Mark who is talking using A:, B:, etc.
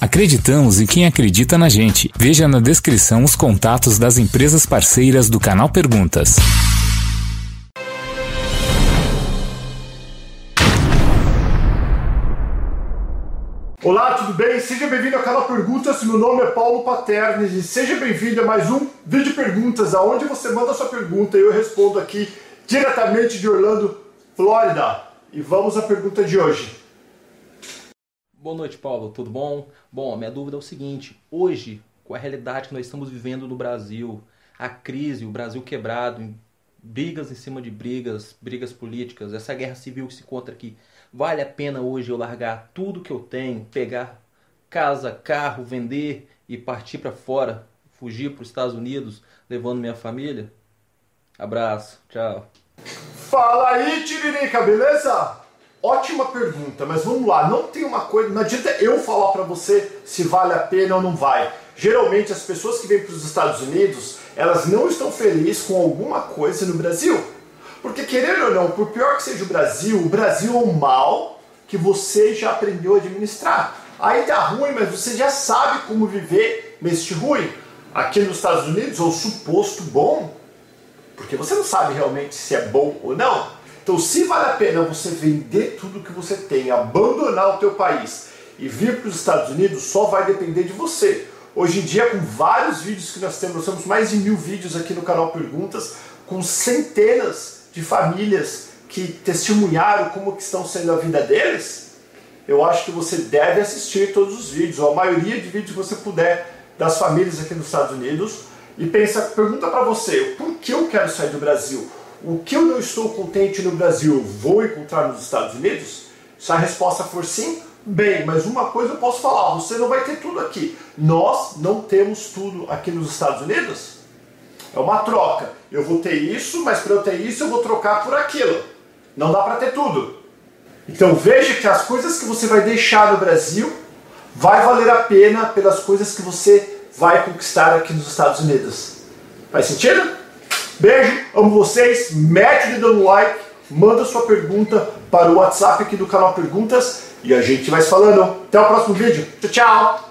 A: Acreditamos em quem acredita na gente. Veja na descrição os contatos das empresas parceiras do canal Perguntas.
B: Olá, tudo bem? Seja bem-vindo ao canal Perguntas. Meu nome é Paulo Paternes e seja bem-vindo a mais um vídeo perguntas, aonde você manda sua pergunta e eu respondo aqui diretamente de Orlando, Flórida. E vamos à pergunta de hoje.
C: Boa noite, Paulo. Tudo bom? Bom, minha dúvida é o seguinte: hoje, com a realidade que nós estamos vivendo no Brasil, a crise, o Brasil quebrado, brigas em cima de brigas, brigas políticas, essa guerra civil que se encontra aqui, vale a pena hoje eu largar tudo que eu tenho, pegar casa, carro, vender e partir para fora, fugir para os Estados Unidos, levando minha família? Abraço, tchau.
B: Fala aí, Tiririca, beleza? Ótima pergunta, mas vamos lá, não tem uma coisa, não adianta eu falar para você se vale a pena ou não vai. Geralmente as pessoas que vêm para os Estados Unidos, elas não estão felizes com alguma coisa no Brasil. Porque querendo ou não, por pior que seja o Brasil, o Brasil é um mal que você já aprendeu a administrar. Aí tá ruim, mas você já sabe como viver neste ruim. Aqui nos Estados Unidos, ou suposto bom, porque você não sabe realmente se é bom ou não. Então, se vale a pena você vender tudo que você tem, abandonar o teu país e vir para os Estados Unidos, só vai depender de você. Hoje em dia, com vários vídeos que nós temos, nós temos mais de mil vídeos aqui no canal Perguntas, com centenas de famílias que testemunharam como que estão sendo a vida deles. Eu acho que você deve assistir todos os vídeos, ou a maioria de vídeos que você puder, das famílias aqui nos Estados Unidos, e pensa, pergunta para você, por que eu quero sair do Brasil? O que eu não estou contente no Brasil, vou encontrar nos Estados Unidos? Se a resposta for sim, bem, mas uma coisa eu posso falar, você não vai ter tudo aqui. Nós não temos tudo aqui nos Estados Unidos. É uma troca. Eu vou ter isso, mas para eu ter isso eu vou trocar por aquilo. Não dá para ter tudo. Então veja que as coisas que você vai deixar no Brasil vai valer a pena pelas coisas que você vai conquistar aqui nos Estados Unidos. Faz sentido? Beijo, amo vocês, mete o dedo no like, manda sua pergunta para o WhatsApp aqui do canal Perguntas e a gente vai se falando. Até o próximo vídeo. Tchau, tchau!